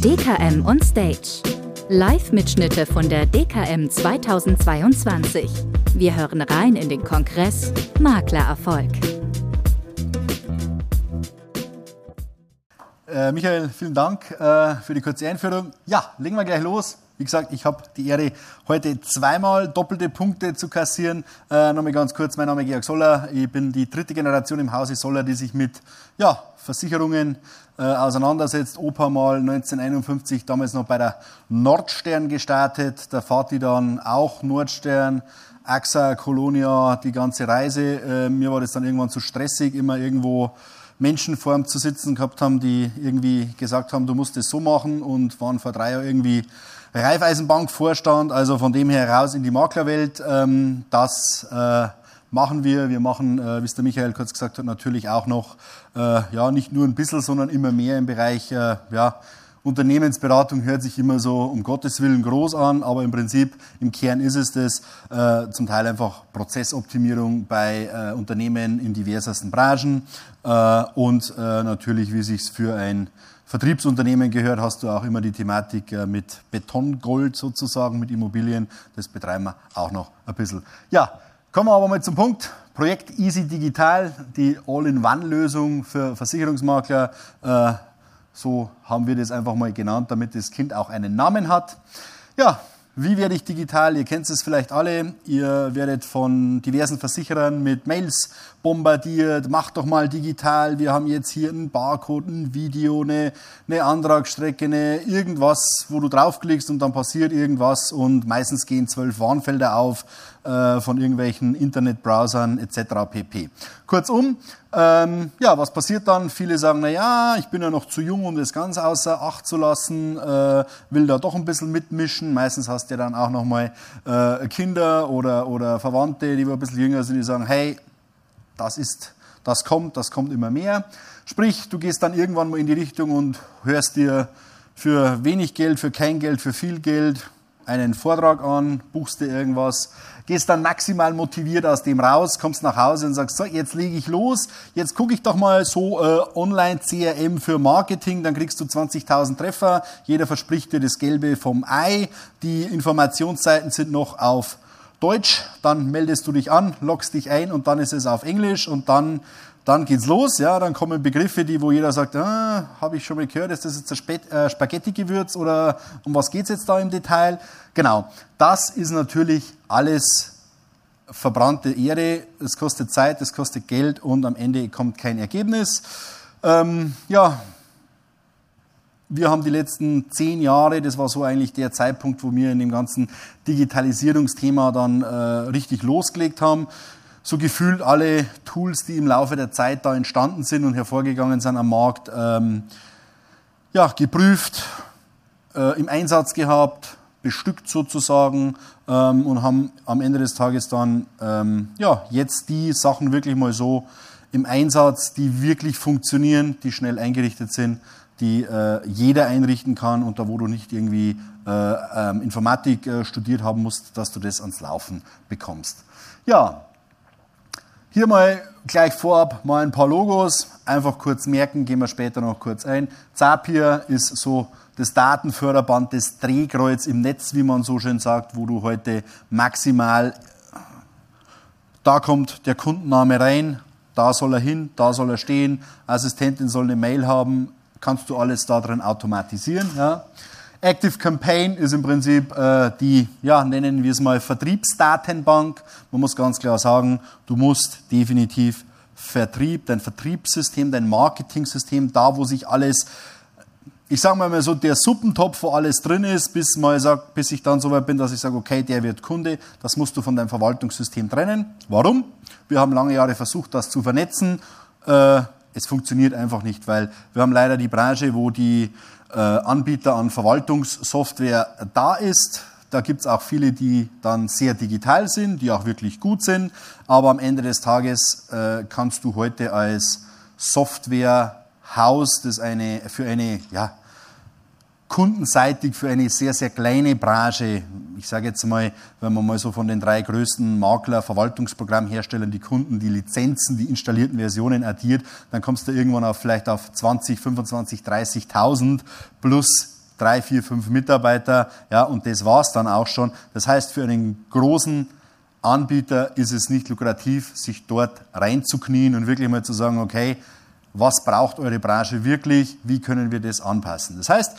DKM on Stage. Live-Mitschnitte von der DKM 2022. Wir hören rein in den Kongress Maklererfolg. Äh, Michael, vielen Dank äh, für die kurze Einführung. Ja, legen wir gleich los. Wie gesagt, ich habe die Ehre, heute zweimal doppelte Punkte zu kassieren. Äh, Nochmal ganz kurz, mein Name ist Georg Soller. Ich bin die dritte Generation im Hause Soller, die sich mit ja, Versicherungen äh, auseinandersetzt. Opa mal 1951, damals noch bei der Nordstern gestartet. Der Vati dann auch Nordstern, AXA, Colonia, die ganze Reise. Äh, mir war das dann irgendwann zu stressig, immer irgendwo Menschen vor zu sitzen gehabt haben, die irgendwie gesagt haben, du musst es so machen und waren vor drei Jahren irgendwie Raiffeisenbank-Vorstand, also von dem her raus in die Maklerwelt. Ähm, das äh, machen wir. Wir machen, äh, wie es der Michael kurz gesagt hat, natürlich auch noch, äh, ja, nicht nur ein bisschen, sondern immer mehr im Bereich, äh, ja, Unternehmensberatung hört sich immer so um Gottes Willen groß an, aber im Prinzip im Kern ist es das, äh, zum Teil einfach Prozessoptimierung bei äh, Unternehmen in diversesten Branchen äh, und äh, natürlich, wie sich für ein Vertriebsunternehmen gehört, hast du auch immer die Thematik äh, mit Betongold sozusagen, mit Immobilien. Das betreiben wir auch noch ein bisschen. Ja, kommen wir aber mal zum Punkt. Projekt Easy Digital, die All-in-One-Lösung für Versicherungsmakler. Äh, so haben wir das einfach mal genannt, damit das Kind auch einen Namen hat. Ja, wie werde ich digital? Ihr kennt es vielleicht alle. Ihr werdet von diversen Versicherern mit Mails bombardiert. Macht doch mal digital. Wir haben jetzt hier einen Barcode, ein Video, eine, eine Antragsstrecke, eine irgendwas, wo du draufklickst und dann passiert irgendwas und meistens gehen zwölf Warnfelder auf äh, von irgendwelchen Internetbrowsern etc. pp. Kurzum, ähm, ja, was passiert dann? Viele sagen, na ja, ich bin ja noch zu jung, um das ganz außer Acht zu lassen, äh, will da doch ein bisschen mitmischen. Meistens hast du ja dann auch noch mal äh, Kinder oder, oder Verwandte, die ein bisschen jünger sind, die sagen, hey, das ist, das kommt, das kommt immer mehr. Sprich, du gehst dann irgendwann mal in die Richtung und hörst dir für wenig Geld, für kein Geld, für viel Geld einen Vortrag an, buchst dir irgendwas, gehst dann maximal motiviert aus dem raus, kommst nach Hause und sagst, so, jetzt lege ich los, jetzt gucke ich doch mal so äh, online CRM für Marketing, dann kriegst du 20.000 Treffer, jeder verspricht dir das Gelbe vom Ei, die Informationsseiten sind noch auf Deutsch, dann meldest du dich an, loggst dich ein und dann ist es auf Englisch und dann dann geht's los, ja, dann kommen Begriffe, die, wo jeder sagt, ah, habe ich schon mal gehört, ist das jetzt ein äh, Spaghetti-Gewürz oder um was geht's jetzt da im Detail? Genau, das ist natürlich alles verbrannte Ehre, es kostet Zeit, es kostet Geld und am Ende kommt kein Ergebnis. Ähm, ja, wir haben die letzten zehn Jahre, das war so eigentlich der Zeitpunkt, wo wir in dem ganzen Digitalisierungsthema dann äh, richtig losgelegt haben so gefühlt alle Tools, die im Laufe der Zeit da entstanden sind und hervorgegangen sind am Markt, ähm, ja, geprüft, äh, im Einsatz gehabt, bestückt sozusagen ähm, und haben am Ende des Tages dann ähm, ja, jetzt die Sachen wirklich mal so im Einsatz, die wirklich funktionieren, die schnell eingerichtet sind, die äh, jeder einrichten kann und da wo du nicht irgendwie äh, ähm, Informatik äh, studiert haben musst, dass du das ans Laufen bekommst. Ja, hier mal gleich vorab mal ein paar Logos, einfach kurz merken, gehen wir später noch kurz ein. Zapier ist so das Datenförderband, das Drehkreuz im Netz, wie man so schön sagt, wo du heute maximal, da kommt der Kundenname rein, da soll er hin, da soll er stehen, Assistentin soll eine Mail haben, kannst du alles da drin automatisieren. Ja. Active Campaign ist im Prinzip äh, die, ja, nennen wir es mal Vertriebsdatenbank. Man muss ganz klar sagen, du musst definitiv Vertrieb, dein Vertriebssystem, dein Marketingsystem, da wo sich alles, ich sage mal so, der Suppentopf, wo alles drin ist, bis, mal sag, bis ich dann so weit bin, dass ich sage, okay, der wird Kunde, das musst du von deinem Verwaltungssystem trennen. Warum? Wir haben lange Jahre versucht, das zu vernetzen. Äh, es funktioniert einfach nicht, weil wir haben leider die Branche, wo die Anbieter an Verwaltungssoftware da ist. Da gibt es auch viele, die dann sehr digital sind, die auch wirklich gut sind. Aber am Ende des Tages äh, kannst du heute als Softwarehaus, das eine, für eine ja, kundenseitig für eine sehr, sehr kleine Branche, ich sage jetzt mal, wenn man mal so von den drei größten Makler, Verwaltungsprogrammherstellern die Kunden, die Lizenzen, die installierten Versionen addiert, dann kommst du irgendwann auf vielleicht auf 20, 25, 30.000 plus drei, vier, fünf Mitarbeiter, ja, und das war's dann auch schon. Das heißt, für einen großen Anbieter ist es nicht lukrativ, sich dort reinzuknien und wirklich mal zu sagen, okay, was braucht eure Branche wirklich, wie können wir das anpassen. Das heißt,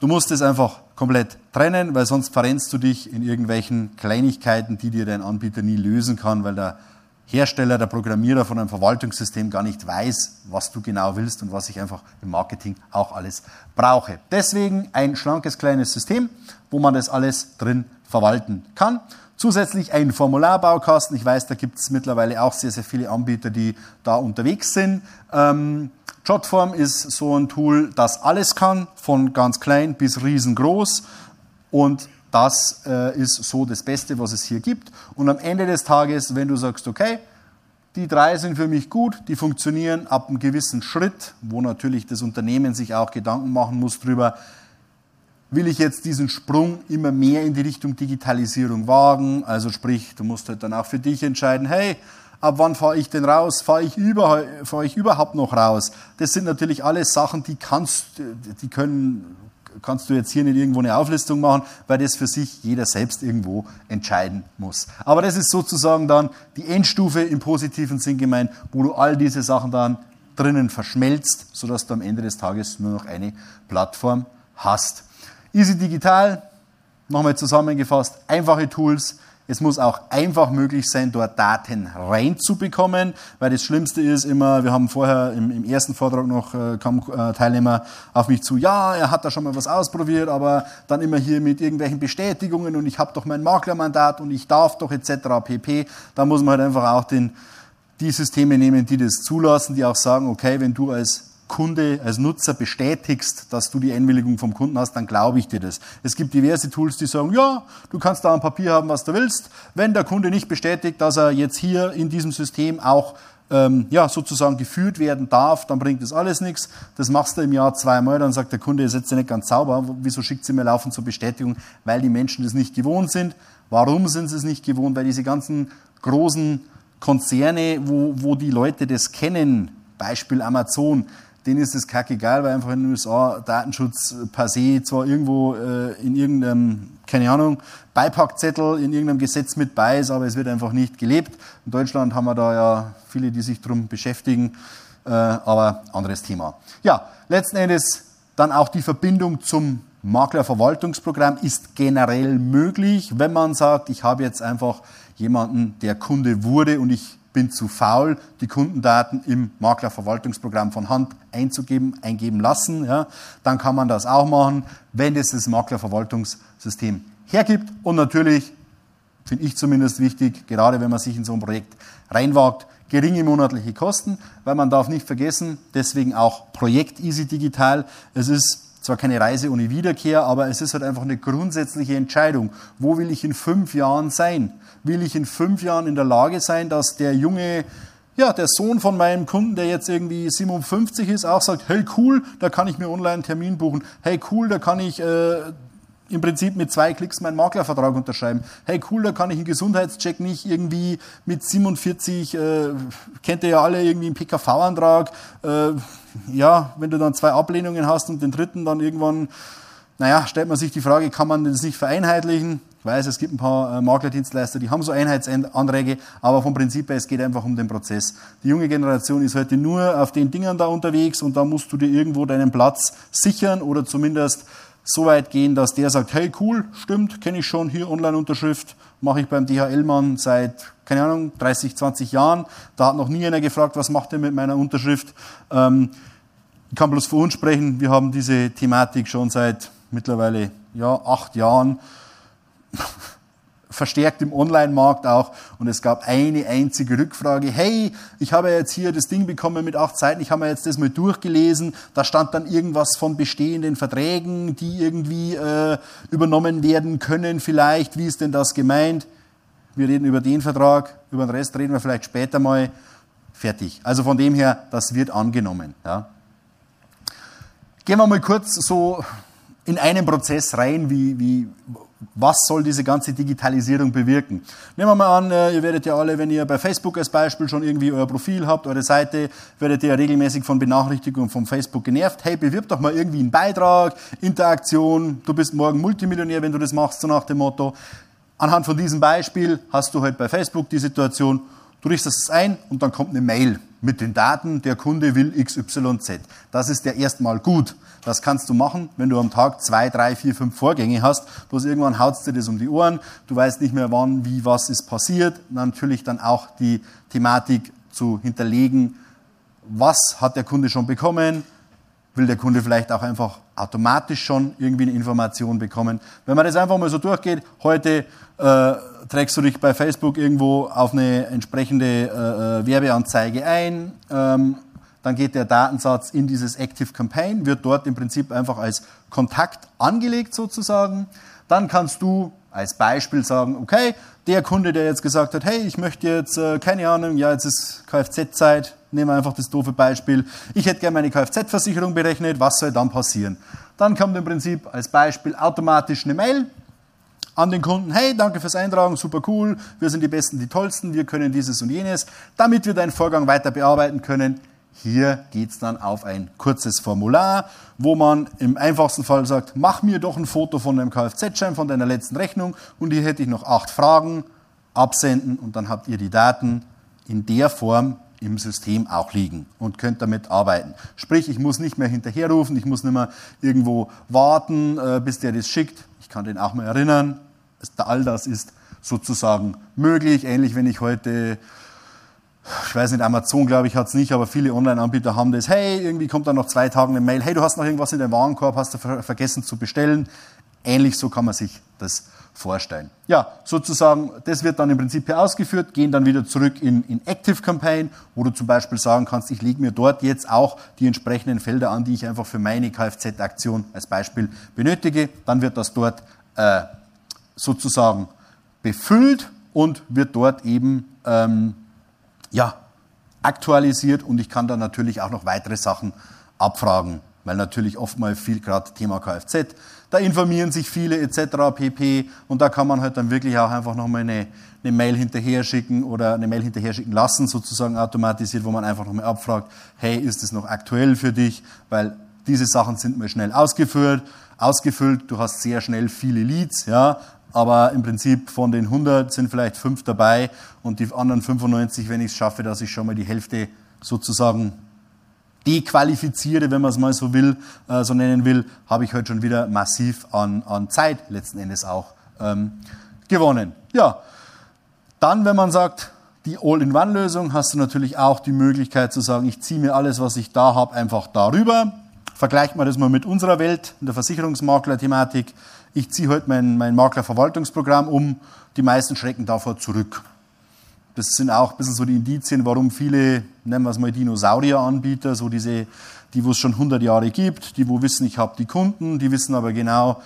du musst es einfach komplett trennen, weil sonst verrennst du dich in irgendwelchen Kleinigkeiten, die dir dein Anbieter nie lösen kann, weil der Hersteller, der Programmierer von einem Verwaltungssystem gar nicht weiß, was du genau willst und was ich einfach im Marketing auch alles brauche. Deswegen ein schlankes kleines System, wo man das alles drin verwalten kann. Zusätzlich ein Formularbaukasten. Ich weiß, da gibt es mittlerweile auch sehr, sehr viele Anbieter, die da unterwegs sind. Ähm, Jotform ist so ein Tool, das alles kann, von ganz klein bis riesengroß. Und das äh, ist so das Beste, was es hier gibt. Und am Ende des Tages, wenn du sagst, okay, die drei sind für mich gut, die funktionieren ab einem gewissen Schritt, wo natürlich das Unternehmen sich auch Gedanken machen muss darüber, will ich jetzt diesen Sprung immer mehr in die Richtung Digitalisierung wagen? Also sprich, du musst halt dann auch für dich entscheiden, hey, ab wann fahre ich denn raus? Fahre ich, über, fahr ich überhaupt noch raus? Das sind natürlich alles Sachen, die kannst, die können, kannst du jetzt hier nicht irgendwo eine Auflistung machen, weil das für sich jeder selbst irgendwo entscheiden muss. Aber das ist sozusagen dann die Endstufe im positiven Sinn gemeint, wo du all diese Sachen dann drinnen verschmelzt, sodass du am Ende des Tages nur noch eine Plattform hast. Easy Digital, nochmal zusammengefasst, einfache Tools. Es muss auch einfach möglich sein, dort Daten reinzubekommen, weil das Schlimmste ist immer, wir haben vorher im, im ersten Vortrag noch, äh, kam äh, Teilnehmer auf mich zu, ja, er hat da schon mal was ausprobiert, aber dann immer hier mit irgendwelchen Bestätigungen und ich habe doch mein Maklermandat und ich darf doch etc. pp. Da muss man halt einfach auch den, die Systeme nehmen, die das zulassen, die auch sagen, okay, wenn du als Kunde, als Nutzer bestätigst, dass du die Einwilligung vom Kunden hast, dann glaube ich dir das. Es gibt diverse Tools, die sagen, ja, du kannst da ein Papier haben, was du willst. Wenn der Kunde nicht bestätigt, dass er jetzt hier in diesem System auch ähm, ja, sozusagen geführt werden darf, dann bringt das alles nichts. Das machst du im Jahr zweimal, dann sagt der Kunde, ihr seid ja nicht ganz sauber. Wieso schickt sie mir laufend zur Bestätigung? Weil die Menschen das nicht gewohnt sind. Warum sind sie es nicht gewohnt? Weil diese ganzen großen Konzerne, wo, wo die Leute das kennen, Beispiel Amazon, denen ist es kackegal, weil einfach in den USA Datenschutz per se zwar irgendwo äh, in irgendeinem, keine Ahnung, Beipackzettel in irgendeinem Gesetz mit bei ist, aber es wird einfach nicht gelebt. In Deutschland haben wir da ja viele, die sich darum beschäftigen, äh, aber anderes Thema. Ja, letzten Endes dann auch die Verbindung zum Maklerverwaltungsprogramm ist generell möglich, wenn man sagt, ich habe jetzt einfach jemanden, der Kunde wurde und ich bin zu faul, die Kundendaten im Maklerverwaltungsprogramm von Hand einzugeben, eingeben lassen. Ja, dann kann man das auch machen, wenn es das Maklerverwaltungssystem hergibt. Und natürlich finde ich zumindest wichtig, gerade wenn man sich in so ein Projekt reinwagt, geringe monatliche Kosten, weil man darf nicht vergessen, deswegen auch Projekt Easy Digital. Es ist zwar keine Reise ohne Wiederkehr, aber es ist halt einfach eine grundsätzliche Entscheidung. Wo will ich in fünf Jahren sein? Will ich in fünf Jahren in der Lage sein, dass der junge, ja, der Sohn von meinem Kunden, der jetzt irgendwie 57 ist, auch sagt, hey cool, da kann ich mir online einen Termin buchen. Hey cool, da kann ich äh, im Prinzip mit zwei Klicks meinen Maklervertrag unterschreiben. Hey cool, da kann ich einen Gesundheitscheck nicht irgendwie mit 47, äh, kennt ihr ja alle, irgendwie einen PKV-Antrag. Äh, ja, wenn du dann zwei Ablehnungen hast und den dritten dann irgendwann, naja, stellt man sich die Frage, kann man das nicht vereinheitlichen? Ich weiß, es gibt ein paar äh, Maklerdienstleister, die haben so Einheitsanträge, aber vom Prinzip her, es geht einfach um den Prozess. Die junge Generation ist heute nur auf den Dingern da unterwegs und da musst du dir irgendwo deinen Platz sichern oder zumindest so weit gehen, dass der sagt, hey cool, stimmt, kenne ich schon, hier Online-Unterschrift, mache ich beim DHL-Mann seit, keine Ahnung, 30, 20 Jahren. Da hat noch nie einer gefragt, was macht er mit meiner Unterschrift. Ähm, ich kann bloß für uns sprechen, wir haben diese Thematik schon seit mittlerweile ja, acht Jahren verstärkt im Online-Markt auch. Und es gab eine einzige Rückfrage. Hey, ich habe jetzt hier das Ding bekommen mit acht Seiten. Ich habe mir jetzt das mal durchgelesen. Da stand dann irgendwas von bestehenden Verträgen, die irgendwie äh, übernommen werden können vielleicht. Wie ist denn das gemeint? Wir reden über den Vertrag. Über den Rest reden wir vielleicht später mal. Fertig. Also von dem her, das wird angenommen. Ja. Gehen wir mal kurz so in einen Prozess rein, wie, wie, was soll diese ganze Digitalisierung bewirken? Nehmen wir mal an, äh, ihr werdet ja alle, wenn ihr bei Facebook als Beispiel schon irgendwie euer Profil habt, eure Seite, werdet ihr ja regelmäßig von Benachrichtigungen von Facebook genervt. Hey, bewirb doch mal irgendwie einen Beitrag, Interaktion, du bist morgen Multimillionär, wenn du das machst, so nach dem Motto. Anhand von diesem Beispiel hast du halt bei Facebook die Situation, du richtest es ein und dann kommt eine Mail mit den Daten, der Kunde will XYZ. Das ist ja erstmal gut. Das kannst du machen, wenn du am Tag zwei, drei, vier, fünf Vorgänge hast. Bloß irgendwann haut dir das um die Ohren. Du weißt nicht mehr, wann, wie, was ist passiert. Natürlich dann auch die Thematik zu hinterlegen. Was hat der Kunde schon bekommen? Will der Kunde vielleicht auch einfach automatisch schon irgendwie eine Information bekommen? Wenn man das einfach mal so durchgeht, heute äh, trägst du dich bei Facebook irgendwo auf eine entsprechende äh, äh Werbeanzeige ein. Ähm, dann geht der Datensatz in dieses Active Campaign, wird dort im Prinzip einfach als Kontakt angelegt sozusagen. Dann kannst du als Beispiel sagen, okay, der Kunde, der jetzt gesagt hat, hey, ich möchte jetzt, äh, keine Ahnung, ja, jetzt ist Kfz-Zeit, nehmen wir einfach das doofe Beispiel, ich hätte gerne meine Kfz-Versicherung berechnet, was soll dann passieren? Dann kommt im Prinzip als Beispiel automatisch eine Mail an den Kunden, hey, danke fürs Eintragen, super cool, wir sind die Besten, die Tollsten, wir können dieses und jenes, damit wir deinen Vorgang weiter bearbeiten können, hier geht es dann auf ein kurzes Formular, wo man im einfachsten Fall sagt, mach mir doch ein Foto von deinem Kfz-Schein, von deiner letzten Rechnung. Und hier hätte ich noch acht Fragen, absenden und dann habt ihr die Daten in der Form im System auch liegen und könnt damit arbeiten. Sprich, ich muss nicht mehr hinterherrufen, ich muss nicht mehr irgendwo warten, äh, bis der das schickt. Ich kann den auch mal erinnern. All das ist sozusagen möglich. Ähnlich, wenn ich heute ich weiß nicht, Amazon glaube ich hat es nicht, aber viele Online-Anbieter haben das. Hey, irgendwie kommt dann nach zwei Tagen eine Mail. Hey, du hast noch irgendwas in deinem Warenkorb, hast du ver vergessen zu bestellen. Ähnlich so kann man sich das vorstellen. Ja, sozusagen, das wird dann im Prinzip hier ausgeführt, gehen dann wieder zurück in, in Active Campaign, wo du zum Beispiel sagen kannst, ich lege mir dort jetzt auch die entsprechenden Felder an, die ich einfach für meine Kfz-Aktion als Beispiel benötige. Dann wird das dort äh, sozusagen befüllt und wird dort eben ähm, ja, aktualisiert und ich kann dann natürlich auch noch weitere Sachen abfragen, weil natürlich oftmals viel gerade Thema Kfz, da informieren sich viele etc. pp. Und da kann man halt dann wirklich auch einfach nochmal eine, eine Mail hinterher schicken oder eine Mail hinterher schicken lassen, sozusagen automatisiert, wo man einfach nochmal abfragt, hey, ist es noch aktuell für dich? Weil diese Sachen sind mal schnell ausgeführt, ausgefüllt, du hast sehr schnell viele Leads, ja, aber im Prinzip von den 100 sind vielleicht fünf dabei und die anderen 95, wenn ich es schaffe, dass ich schon mal die Hälfte sozusagen dequalifiziere, wenn man es mal so will, äh, so nennen will, habe ich heute schon wieder massiv an, an Zeit letzten Endes auch ähm, gewonnen. Ja, dann, wenn man sagt, die All-in-One-Lösung, hast du natürlich auch die Möglichkeit zu sagen, ich ziehe mir alles, was ich da habe, einfach darüber. Vergleicht man das mal mit unserer Welt, in der Versicherungsmakler-Thematik ich ziehe heute mein, mein Maklerverwaltungsprogramm um, die meisten schrecken davor zurück. Das sind auch ein bisschen so die Indizien, warum viele, nennen wir es mal Dinosaurier-Anbieter, so diese, die wo es schon 100 Jahre gibt, die wo wissen, ich habe die Kunden, die wissen aber genau,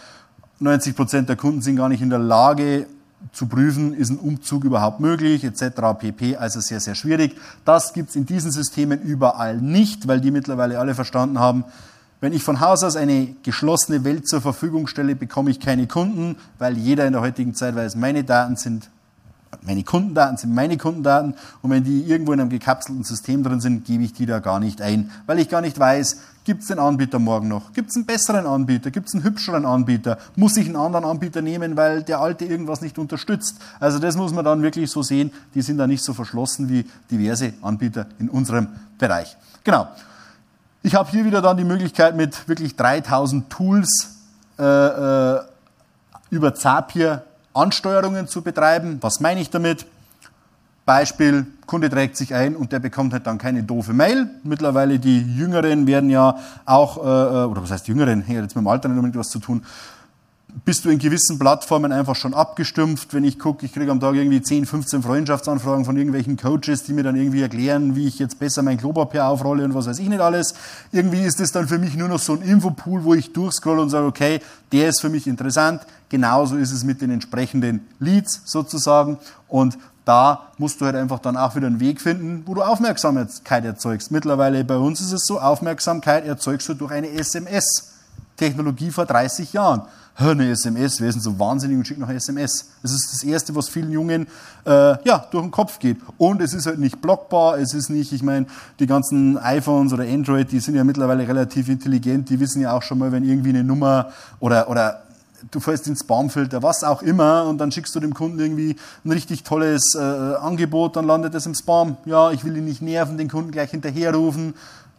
90 Prozent der Kunden sind gar nicht in der Lage zu prüfen, ist ein Umzug überhaupt möglich, etc. pp. Also sehr, sehr schwierig. Das gibt's in diesen Systemen überall nicht, weil die mittlerweile alle verstanden haben, wenn ich von Haus aus eine geschlossene Welt zur Verfügung stelle, bekomme ich keine Kunden, weil jeder in der heutigen Zeit weiß, meine Daten sind meine Kundendaten sind meine Kundendaten und wenn die irgendwo in einem gekapselten System drin sind, gebe ich die da gar nicht ein, weil ich gar nicht weiß, gibt es den Anbieter morgen noch, gibt es einen besseren Anbieter, gibt es einen hübscheren Anbieter, muss ich einen anderen Anbieter nehmen, weil der alte irgendwas nicht unterstützt. Also das muss man dann wirklich so sehen, die sind da nicht so verschlossen wie diverse Anbieter in unserem Bereich. Genau. Ich habe hier wieder dann die Möglichkeit mit wirklich 3000 Tools äh, äh, über Zapier Ansteuerungen zu betreiben. Was meine ich damit? Beispiel, Kunde trägt sich ein und der bekommt halt dann keine doofe Mail. Mittlerweile die Jüngeren werden ja auch, äh, äh oder was heißt Jüngeren, hängt jetzt mit dem Alter nicht unbedingt was zu tun, bist du in gewissen Plattformen einfach schon abgestumpft. Wenn ich gucke, ich kriege am Tag irgendwie 10, 15 Freundschaftsanfragen von irgendwelchen Coaches, die mir dann irgendwie erklären, wie ich jetzt besser mein Klopapier aufrolle und was weiß ich nicht alles. Irgendwie ist es dann für mich nur noch so ein Infopool, wo ich durchscroll und sage, okay, der ist für mich interessant. Genauso ist es mit den entsprechenden Leads sozusagen. Und da musst du halt einfach dann auch wieder einen Weg finden, wo du Aufmerksamkeit erzeugst. Mittlerweile bei uns ist es so, Aufmerksamkeit erzeugst du durch eine SMS. Technologie vor 30 Jahren. Eine SMS, wir sind so wahnsinnig und schicken noch SMS. Das ist das Erste, was vielen Jungen äh, ja, durch den Kopf geht. Und es ist halt nicht blockbar, es ist nicht, ich meine, die ganzen iPhones oder Android, die sind ja mittlerweile relativ intelligent, die wissen ja auch schon mal, wenn irgendwie eine Nummer oder, oder du fährst ins Spamfilter, was auch immer, und dann schickst du dem Kunden irgendwie ein richtig tolles äh, Angebot, dann landet es im Spam. Ja, ich will ihn nicht nerven, den Kunden gleich hinterherrufen.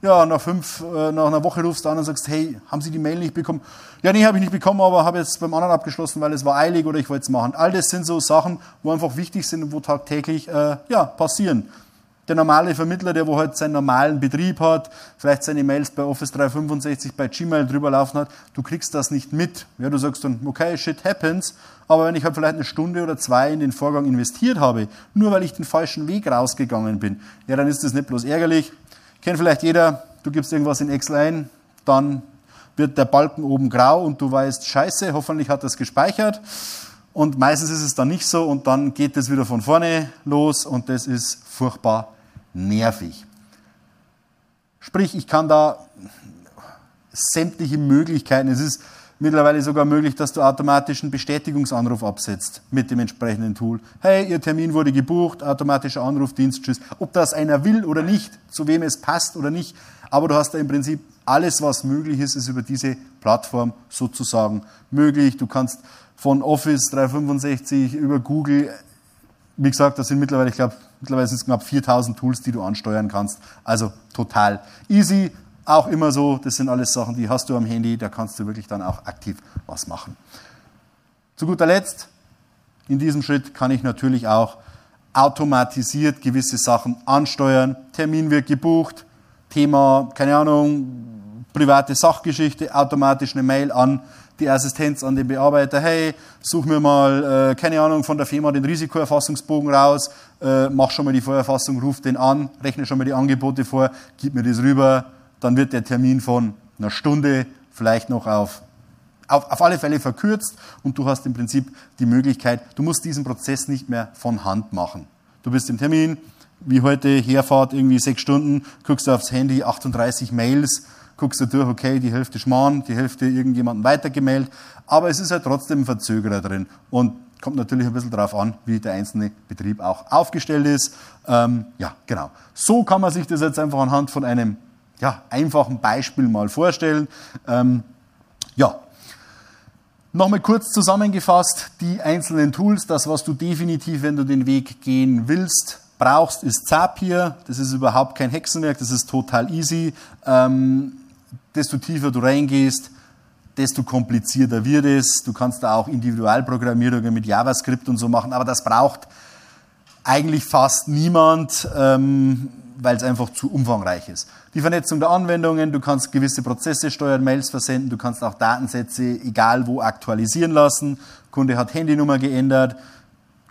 Ja, nach fünf, äh, nach einer Woche rufst du an und sagst, hey, haben Sie die Mail nicht bekommen? Ja, nee, habe ich nicht bekommen, aber habe jetzt beim anderen abgeschlossen, weil es war eilig oder ich wollte es machen. All das sind so Sachen, wo einfach wichtig sind und wo tagtäglich äh, ja, passieren. Der normale Vermittler, der wo halt seinen normalen Betrieb hat, vielleicht seine Mails bei Office 365 bei Gmail drüber laufen hat, du kriegst das nicht mit. Ja, du sagst dann, okay, shit happens, aber wenn ich halt vielleicht eine Stunde oder zwei in den Vorgang investiert habe, nur weil ich den falschen Weg rausgegangen bin, ja, dann ist das nicht bloß ärgerlich. Kennt vielleicht jeder, du gibst irgendwas in Excel ein, dann wird der Balken oben grau und du weißt, scheiße, hoffentlich hat das gespeichert. Und meistens ist es dann nicht so und dann geht es wieder von vorne los und das ist furchtbar nervig. Sprich, ich kann da sämtliche Möglichkeiten, es ist mittlerweile sogar möglich, dass du automatisch einen Bestätigungsanruf absetzt mit dem entsprechenden Tool. Hey, Ihr Termin wurde gebucht, automatischer Anrufdienst, tschüss. Ob das einer will oder nicht, zu wem es passt oder nicht, aber du hast da im Prinzip alles, was möglich ist, ist über diese Plattform sozusagen möglich. Du kannst von Office 365 über Google wie gesagt, das sind mittlerweile, ich glaube, mittlerweile sind es knapp 4000 Tools, die du ansteuern kannst. Also total easy. Auch immer so, das sind alles Sachen, die hast du am Handy, da kannst du wirklich dann auch aktiv was machen. Zu guter Letzt, in diesem Schritt kann ich natürlich auch automatisiert gewisse Sachen ansteuern. Termin wird gebucht, Thema, keine Ahnung, private Sachgeschichte, automatisch eine Mail an die Assistenz an den Bearbeiter, hey, such mir mal, äh, keine Ahnung, von der Firma den Risikoerfassungsbogen raus, äh, mach schon mal die Vorerfassung, ruf den an, rechne schon mal die Angebote vor, gib mir das rüber, dann wird der Termin von einer Stunde vielleicht noch auf, auf, auf alle Fälle verkürzt und du hast im Prinzip die Möglichkeit, du musst diesen Prozess nicht mehr von Hand machen. Du bist im Termin, wie heute Herfahrt, irgendwie sechs Stunden, guckst du aufs Handy, 38 Mails, guckst du durch, okay, die Hälfte Schmarrn, die Hälfte irgendjemandem weitergemeldet, aber es ist halt trotzdem ein Verzögerer drin und kommt natürlich ein bisschen darauf an, wie der einzelne Betrieb auch aufgestellt ist. Ähm, ja, genau. So kann man sich das jetzt einfach anhand von einem ja, einfachen Beispiel mal vorstellen. Ähm, ja, Nochmal kurz zusammengefasst, die einzelnen Tools, das, was du definitiv, wenn du den Weg gehen willst, brauchst, ist Zapier. Das ist überhaupt kein Hexenwerk, das ist total easy. Ähm, desto tiefer du reingehst, desto komplizierter wird es. Du kannst da auch Individualprogrammierungen mit JavaScript und so machen, aber das braucht eigentlich fast niemand, ähm, weil es einfach zu umfangreich ist. Die Vernetzung der Anwendungen, du kannst gewisse Prozesse steuern, Mails versenden, du kannst auch Datensätze egal wo aktualisieren lassen. Kunde hat Handynummer geändert,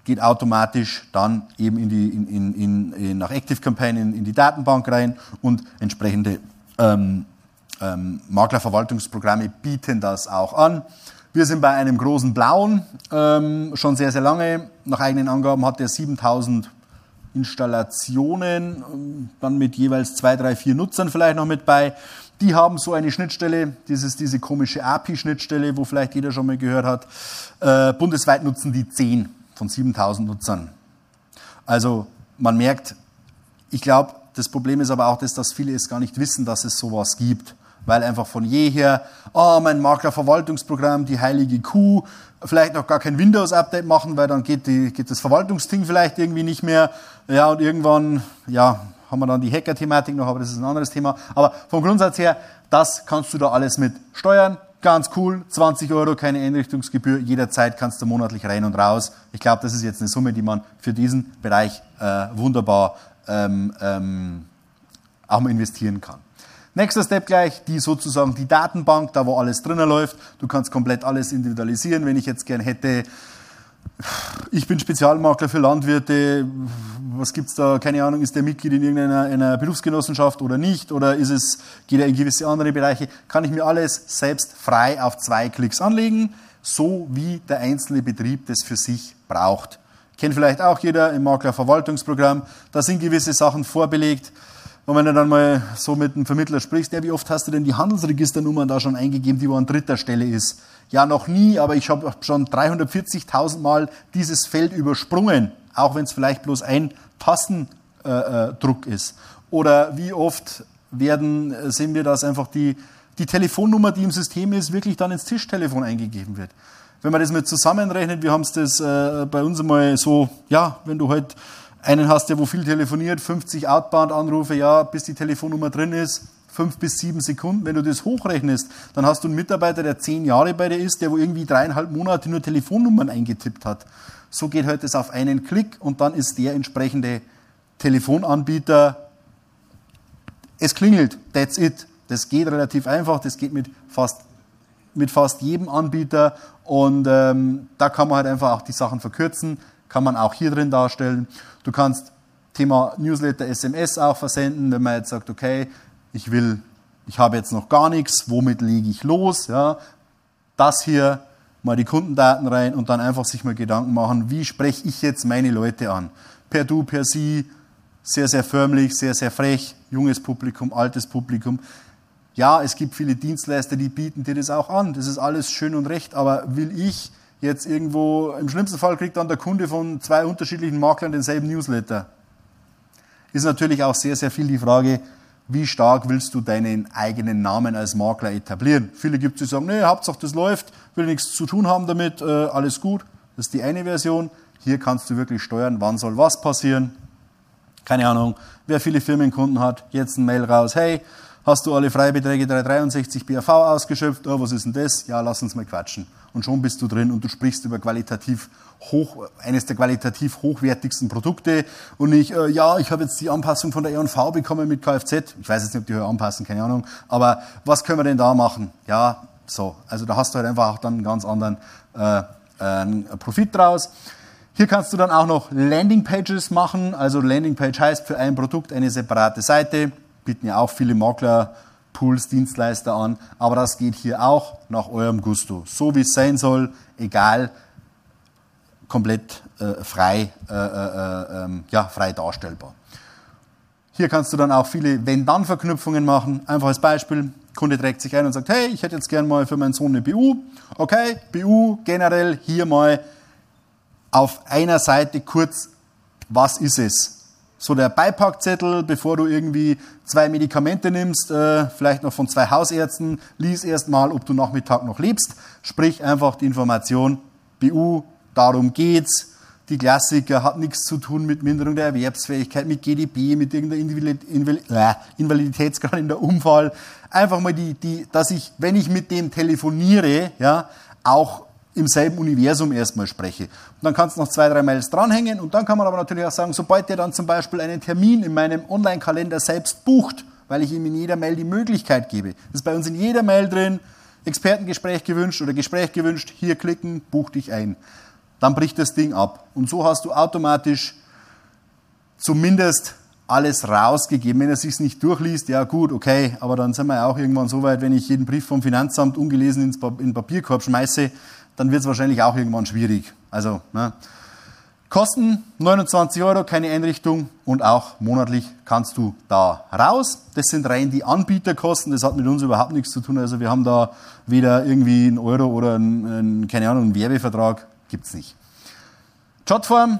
geht automatisch dann eben in die, in, in, in, nach Active Campaign in, in die Datenbank rein und entsprechende ähm, ähm, Maklerverwaltungsprogramme bieten das auch an. Wir sind bei einem großen Blauen ähm, schon sehr, sehr lange. Nach eigenen Angaben hat er 7000 Installationen, dann mit jeweils zwei, drei, vier Nutzern vielleicht noch mit bei. Die haben so eine Schnittstelle, dieses, diese komische API-Schnittstelle, wo vielleicht jeder schon mal gehört hat. Äh, bundesweit nutzen die 10 von 7000 Nutzern. Also man merkt, ich glaube, das Problem ist aber auch das, dass viele es gar nicht wissen, dass es sowas gibt weil einfach von jeher, oh, mein Maklerverwaltungsprogramm, die heilige Kuh, vielleicht noch gar kein Windows-Update machen, weil dann geht, die, geht das Verwaltungsding vielleicht irgendwie nicht mehr. Ja, und irgendwann, ja, haben wir dann die Hacker-Thematik noch, aber das ist ein anderes Thema. Aber vom Grundsatz her, das kannst du da alles mit steuern. Ganz cool, 20 Euro, keine Einrichtungsgebühr, jederzeit kannst du monatlich rein und raus. Ich glaube, das ist jetzt eine Summe, die man für diesen Bereich äh, wunderbar ähm, ähm, auch mal investieren kann. Nächster Step gleich, die sozusagen die Datenbank, da wo alles drinnen läuft. Du kannst komplett alles individualisieren. Wenn ich jetzt gern hätte, ich bin Spezialmakler für Landwirte, was gibt's da, keine Ahnung, ist der Mitglied in irgendeiner Berufsgenossenschaft oder nicht, oder ist es, geht er in gewisse andere Bereiche, kann ich mir alles selbst frei auf zwei Klicks anlegen, so wie der einzelne Betrieb das für sich braucht. Kennt vielleicht auch jeder im Maklerverwaltungsprogramm, da sind gewisse Sachen vorbelegt, Und wenn du dann mal so mit einem Vermittler sprichst, ja, wie oft hast du denn die Handelsregisternummer da schon eingegeben, die wo an dritter Stelle ist? Ja, noch nie, aber ich habe schon 340.000 Mal dieses Feld übersprungen, auch wenn es vielleicht bloß ein Tastendruck äh, ist. Oder wie oft werden, sehen wir, dass einfach die, die Telefonnummer, die im System ist, wirklich dann ins Tischtelefon eingegeben wird. Wenn man das mal zusammenrechnet, wir haben es das äh, bei uns einmal so, ja, wenn du halt einen hast, der wo viel telefoniert, 50 Outbound-Anrufe, ja, bis die Telefonnummer drin ist, fünf bis sieben Sekunden. Wenn du das hochrechnest, dann hast du einen Mitarbeiter, der zehn Jahre bei dir ist, der wo irgendwie dreieinhalb Monate nur Telefonnummern eingetippt hat. So geht halt das auf einen Klick und dann ist der entsprechende Telefonanbieter, es klingelt, that's it. Das geht relativ einfach, das geht mit fast, mit fast jedem Anbieter und ähm, da kann man halt einfach auch die Sachen verkürzen, kann man auch hier drin darstellen. Du kannst Thema Newsletter, SMS auch versenden, wenn man jetzt sagt, okay, ich will, ich habe jetzt noch gar nichts, womit lege ich los? Ja, das hier, mal die Kundendaten rein und dann einfach sich mal Gedanken machen, wie spreche ich jetzt meine Leute an? Per Du, per Sie, sehr, sehr förmlich, sehr, sehr frech, junges Publikum, altes Publikum. Ja, es gibt viele Dienstleister, die bieten dir das auch an. Das ist alles schön und recht, aber will ich jetzt irgendwo, im schlimmsten Fall kriegt dann der Kunde von zwei unterschiedlichen Maklern denselben Newsletter. Ist natürlich auch sehr, sehr viel die Frage, wie stark willst du deinen eigenen Namen als Makler etablieren? Viele gibt es, die sagen, nee, Hauptsache das läuft, will nichts zu tun haben damit, äh, alles gut. Das ist die eine Version. Hier kannst du wirklich steuern, wann soll was passieren. Keine Ahnung, wer viele Firmenkunden hat, jetzt ein Mail raus, hey, hast du alle Freibeträge 363 BAV ausgeschöpft? Oh, was ist denn das? Ja, lass uns mal quatschen. Und schon bist du drin und du sprichst über qualitativ hoch, eines der qualitativ hochwertigsten Produkte und nicht, äh, ja, ich habe jetzt die Anpassung von der E&V bekommen mit Kfz. Ich weiß jetzt nicht, ob die höher anpassen, keine Ahnung. Aber was können wir denn da machen? Ja, so. Also da hast du halt einfach auch dann einen ganz anderen äh, äh, Profit draus. Hier kannst du dann auch noch Landingpages machen. Also Landingpage heißt für ein Produkt eine separate Seite. Bieten ja auch viele Makler, Pools, Dienstleister an. Aber das geht hier auch nach eurem Gusto. So wie es sein soll, egal, komplett äh, frei, äh, äh, ähm, ja, frei darstellbar. Hier kannst du dann auch viele Wenn-Dann-Verknüpfungen machen. Einfach als Beispiel, Kunde trägt sich ein und sagt, hey, ich hätte jetzt gern mal für meinen Sohn eine BU. Okay, BU generell hier mal auf einer Seite kurz, was ist es? So der Beipackzettel, bevor du irgendwie zwei Medikamente nimmst, äh, vielleicht noch von zwei Hausärzten, lies erst mal, ob du Nachmittag noch lebst. Sprich einfach die Information, BU, darum geht's. Die Klassiker hat nichts zu tun mit Minderung der Erwerbsfähigkeit, mit GDP, mit irgendeiner äh, Invaliditätsgrad in der Unfall. Einfach mal die, die, dass ich, wenn ich mit dem telefoniere, ja, auch im selben Universum erstmal spreche. Und dann kannst du noch zwei, drei Mails dranhängen und dann kann man aber natürlich auch sagen, sobald der dann zum Beispiel einen Termin in meinem Online-Kalender selbst bucht, weil ich ihm in jeder Mail die Möglichkeit gebe. Das ist bei uns in jeder Mail drin, Expertengespräch gewünscht oder Gespräch gewünscht, hier klicken, buch dich ein. Dann bricht das Ding ab. Und so hast du automatisch zumindest alles rausgegeben. Wenn er sich nicht durchliest, ja gut, okay, aber dann sind wir auch irgendwann so weit, wenn ich jeden Brief vom Finanzamt ungelesen ins in den Papierkorb schmeiße, dann wird es wahrscheinlich auch irgendwann schwierig. Also, ne. Kosten 29 Euro, keine Einrichtung und auch monatlich kannst du da raus. Das sind rein die Anbieterkosten, das hat mit uns überhaupt nichts zu tun. Also wir haben da weder irgendwie einen Euro oder einen, keine Ahnung, einen Werbevertrag, gibt es nicht. Jotform,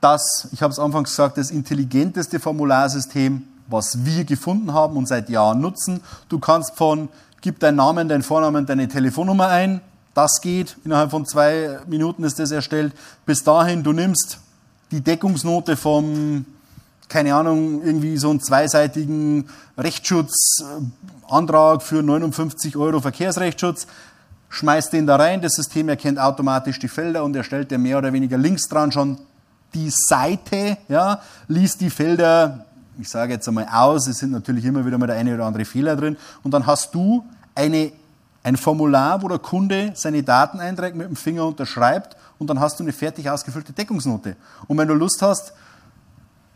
das, ich habe es anfangs gesagt, das intelligenteste Formularsystem, was wir gefunden haben und seit Jahren nutzen. Du kannst von, gib deinen Namen, deinen Vornamen, deine Telefonnummer ein, das geht, innerhalb von zwei Minuten ist das erstellt. Bis dahin, du nimmst die Deckungsnote vom, keine Ahnung, irgendwie so einen zweiseitigen Rechtsschutzantrag für 59 Euro Verkehrsrechtsschutz, schmeißt den da rein, das System erkennt automatisch die Felder und erstellt dir mehr oder weniger links dran schon die Seite, ja, liest die Felder, ich sage jetzt einmal aus, es sind natürlich immer wieder mal der eine oder andere Fehler drin. Und dann hast du eine ein Formular, wo der Kunde seine Daten einträgt, mit dem Finger unterschreibt und dann hast du eine fertig ausgefüllte Deckungsnote. Und wenn du Lust hast,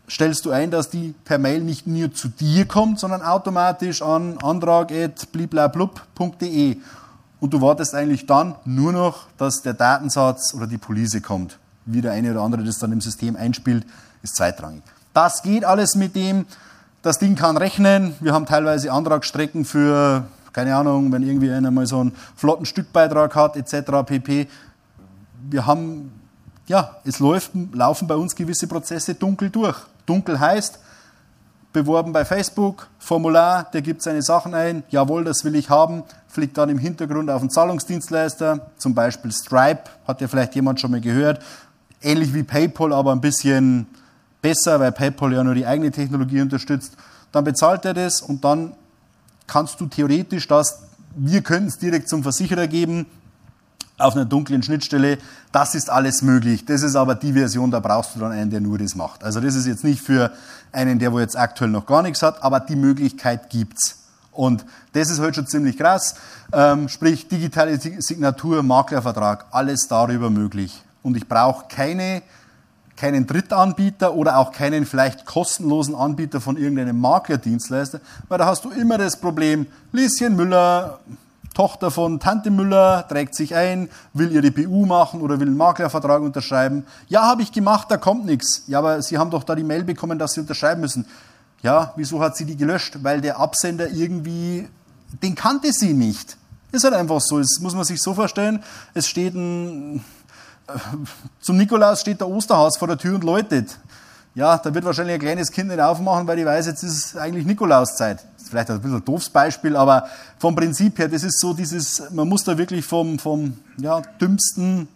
stellst du ein, dass die per Mail nicht nur zu dir kommt, sondern automatisch an antrag.bliblablub.de. Und du wartest eigentlich dann nur noch, dass der Datensatz oder die Police kommt. Wie der eine oder andere das dann im System einspielt, ist zweitrangig. Das geht alles mit dem Das Ding kann rechnen. Wir haben teilweise Antragsstrecken für, keine Ahnung, wenn irgendwie einer mal so einen flotten Stückbeitrag hat, etc. pp. Wir haben, ja, es läuft, laufen bei uns gewisse Prozesse dunkel durch. Dunkel heißt, beworben bei Facebook, Formular, der gibt seine Sachen ein, jawohl, das will ich haben, fliegt dann im Hintergrund auf einen Zahlungsdienstleister, zum Beispiel Stripe, hat ja vielleicht jemand schon mal gehört, ähnlich wie PayPal, aber ein bisschen besser, weil PayPal ja nur die eigene Technologie unterstützt. Dann bezahlt er das und dann kannst du theoretisch das, wir können es direkt zum Versicherer geben, auf einer dunklen Schnittstelle. Das ist alles möglich. Das ist aber die Version, da brauchst du dann einen, der nur das macht. Also das ist jetzt nicht für einen, der wo jetzt aktuell noch gar nichts hat, aber die Möglichkeit gibt's. Und das ist heute halt schon ziemlich krass. Ähm, sprich, digitale Signatur, Maklervertrag, alles darüber möglich. Und ich brauche keine, keinen Drittanbieter oder auch keinen vielleicht kostenlosen Anbieter von irgendeinem Maklerdienstleister, weil da hast du immer das Problem, Lieschen Müller, Tochter von Tante Müller trägt sich ein, will ihre BU machen oder will einen Maklervertrag unterschreiben. Ja, habe ich gemacht, da kommt nichts. Ja, aber Sie haben doch da die Mail bekommen, dass Sie unterschreiben müssen. Ja, wieso hat sie die gelöscht? Weil der Absender irgendwie, den kannte sie nicht. Ist halt einfach so. Das muss man sich so vorstellen. Es steht ein, zum Nikolaus steht der Osterhaus vor der Tür und läutet. Ja, da wird wahrscheinlich ein kleines Kind nicht aufmachen, weil die weiß, jetzt ist eigentlich Nikolauszeit vielleicht ein bisschen ein doofes Beispiel, aber vom Prinzip her, das ist so dieses, man muss da wirklich vom, vom ja, dümmsten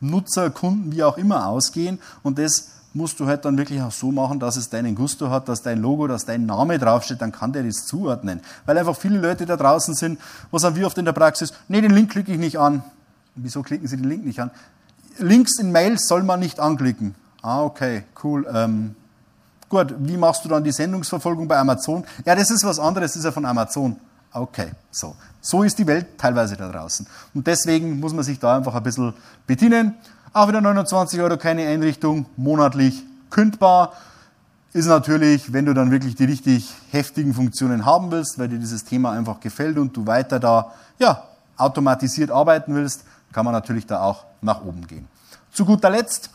Nutzer, Kunden, wie auch immer ausgehen und das musst du halt dann wirklich auch so machen, dass es deinen Gusto hat, dass dein Logo, dass dein Name draufsteht, dann kann der das zuordnen. Weil einfach viele Leute da draußen sind, was haben wir oft in der Praxis? Nee, den Link klicke ich nicht an. Wieso klicken Sie den Link nicht an? Links in Mails soll man nicht anklicken. Ah, okay, cool. Ähm, Gut, wie machst du dann die Sendungsverfolgung bei Amazon? Ja, das ist was anderes, das ist ja von Amazon. Okay, so. So ist die Welt teilweise da draußen. Und deswegen muss man sich da einfach ein bisschen bedienen. Auch wieder 29 Euro, keine Einrichtung, monatlich kündbar. Ist natürlich, wenn du dann wirklich die richtig heftigen Funktionen haben willst, weil dir dieses Thema einfach gefällt und du weiter da, ja, automatisiert arbeiten willst, kann man natürlich da auch nach oben gehen. Zu guter Letzt,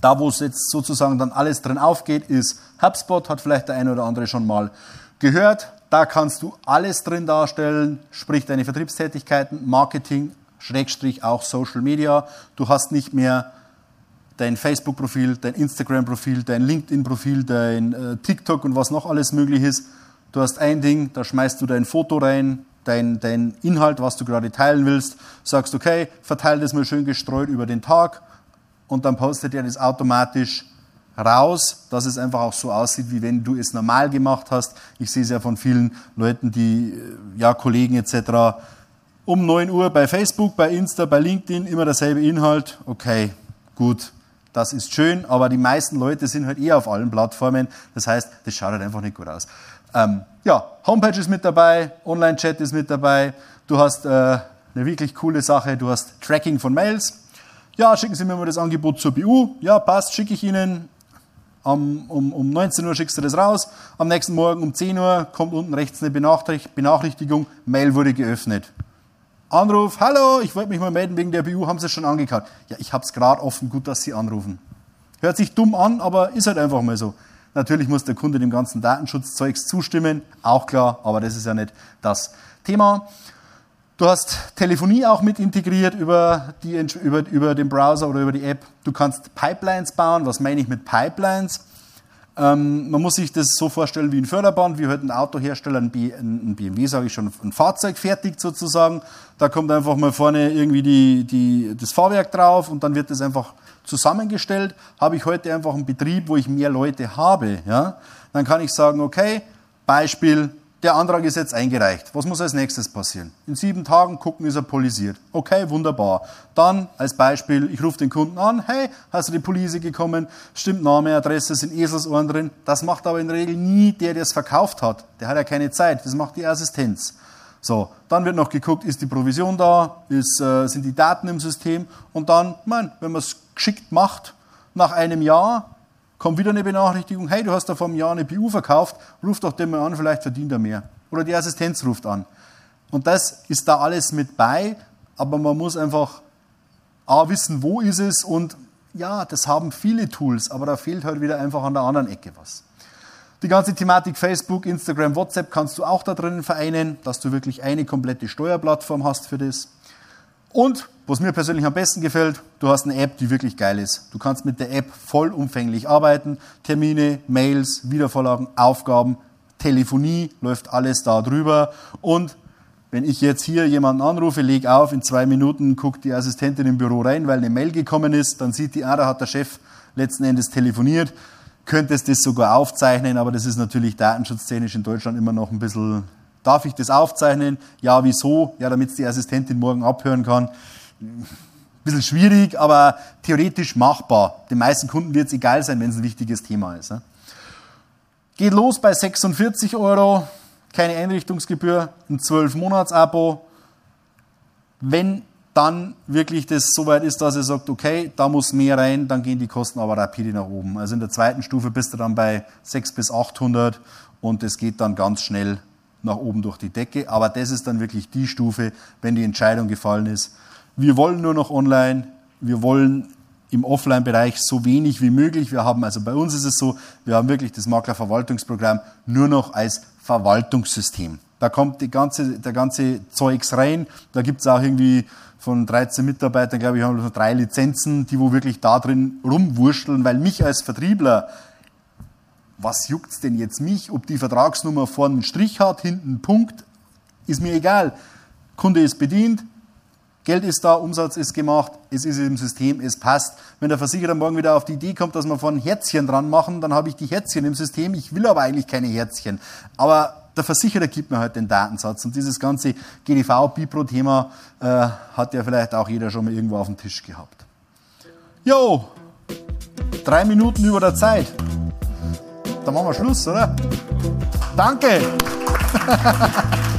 da, wo es jetzt sozusagen dann alles drin aufgeht, ist HubSpot, hat vielleicht der eine oder andere schon mal gehört. Da kannst du alles drin darstellen, sprich deine Vertriebstätigkeiten, Marketing, Schrägstrich auch Social Media. Du hast nicht mehr dein Facebook-Profil, dein Instagram-Profil, dein LinkedIn-Profil, dein äh, TikTok und was noch alles möglich ist. Du hast ein Ding, da schmeißt du dein Foto rein, dein, dein Inhalt, was du gerade teilen willst, sagst, okay, verteile das mal schön gestreut über den Tag und dann postet er das automatisch raus, dass es einfach auch so aussieht, wie wenn du es normal gemacht hast. Ich sehe es ja von vielen Leuten, die, äh, ja, Kollegen etc., um 9 Uhr bei Facebook, bei Insta, bei LinkedIn, immer derselbe Inhalt. Okay, gut, das ist schön, aber die meisten Leute sind halt eher auf allen Plattformen. Das heißt, das schaut halt einfach nicht gut aus. Ähm, ja, Homepage ist mit dabei, Online-Chat ist mit dabei. Du hast äh, eine wirklich coole Sache, du hast Tracking von Mails. Ja, schicken Sie mir mal das Angebot zur BU. Ja, passt, schicke ich Ihnen. Um, um, um 19 Uhr schickst du das raus. Am nächsten Morgen um 10 Uhr kommt unten rechts eine Benachrichtigung. Mail wurde geöffnet. Anruf, hallo, ich wollte mich mal melden wegen der BU, haben Sie es schon angekauft? Ja, ich habe es gerade offen, gut, dass Sie anrufen. Hört sich dumm an, aber ist halt einfach mal so. Natürlich muss der Kunde dem ganzen Datenschutzzeugs zustimmen, auch klar, aber das ist ja nicht das Thema. Du hast Telefonie auch mit integriert über, die, über, über den Browser oder über die App. Du kannst Pipelines bauen. Was meine ich mit Pipelines? Ähm, man muss sich das so vorstellen wie ein Förderband, wie halt ein Autohersteller, ein, B, ein BMW, sage ich schon, ein Fahrzeug fertigt sozusagen. Da kommt einfach mal vorne irgendwie die, die, das Fahrwerk drauf und dann wird das einfach zusammengestellt. Habe ich heute einfach einen Betrieb, wo ich mehr Leute habe, ja, dann kann ich sagen, okay, Beispiel der Antrag ist jetzt eingereicht. Was muss als nächstes passieren? In sieben Tagen gucken, ist er polisiert. Okay, wunderbar. Dann als Beispiel, ich rufe den Kunden an, hey, hast du die Police gekommen? Stimmt Name, Adresse, sind Eselsohren drin. Das macht aber in der Regel nie der, der es verkauft hat. Der hat ja keine Zeit. Das macht die Assistenz. So, dann wird noch geguckt, ist die Provision da, ist, äh, sind die Daten im System und dann, mein, wenn man es geschickt macht, nach einem Jahr kommt wieder eine Benachrichtigung, hey, du hast da vor einem Jahr eine BU verkauft, ruf doch den mal an, vielleicht verdient er mehr. Oder die Assistenz ruft an. Und das ist da alles mit bei, aber man muss einfach A, wissen, wo ist es und ja, das haben viele Tools, aber da fehlt halt wieder einfach an der anderen Ecke was. Die ganze Thematik Facebook, Instagram, WhatsApp kannst du auch da drinnen vereinen, dass du wirklich eine komplette Steuerplattform hast für das. Und was mir persönlich am besten gefällt, du hast eine App, die wirklich geil ist. Du kannst mit der App vollumfänglich arbeiten. Termine, Mails, Wiedervorlagen, Aufgaben, Telefonie, läuft alles da drüber. Und wenn ich jetzt hier jemanden anrufe, leg auf, in zwei Minuten guckt die Assistentin im Büro rein, weil eine Mail gekommen ist, dann sieht die, ah, da hat der Chef letzten Endes telefoniert, könntest das sogar aufzeichnen, aber das ist natürlich datenschutztechnisch in Deutschland immer noch ein bisschen, darf ich das aufzeichnen? Ja, wieso? Ja, damit die Assistentin morgen abhören kann. Ein bisschen schwierig, aber theoretisch machbar. Den meisten Kunden wird es egal sein, wenn es ein wichtiges Thema ist. Geht los bei 46 Euro keine Einrichtungsgebühr, ein 12-Monats-Abo. Wenn dann wirklich das so weit ist, dass er sagt, okay, da muss mehr rein, dann gehen die Kosten aber rapide nach oben. Also in der zweiten Stufe bist du dann bei 600 bis 800 und es geht dann ganz schnell nach oben durch die Decke. Aber das ist dann wirklich die Stufe, wenn die Entscheidung gefallen ist. Wir wollen nur noch online, wir wollen im Offline-Bereich so wenig wie möglich. Wir haben, also bei uns ist es so, wir haben wirklich das Maklerverwaltungsprogramm nur noch als Verwaltungssystem. Da kommt die ganze, der ganze Zeugs rein. Da gibt es auch irgendwie von 13 Mitarbeitern, glaube ich, haben wir drei Lizenzen, die wo wirklich da drin rumwurschteln, weil mich als Vertriebler, was juckt's denn jetzt mich, ob die Vertragsnummer vorne einen Strich hat, hinten einen Punkt, ist mir egal. Kunde ist bedient, Geld ist da, Umsatz ist gemacht, es ist im System, es passt. Wenn der Versicherer morgen wieder auf die Idee kommt, dass wir von Herzchen dran machen, dann habe ich die Herzchen im System. Ich will aber eigentlich keine Herzchen. Aber der Versicherer gibt mir halt den Datensatz. Und dieses ganze GDV-Bipro-Thema äh, hat ja vielleicht auch jeder schon mal irgendwo auf dem Tisch gehabt. Jo, drei Minuten über der Zeit. Dann machen wir Schluss, oder? Danke!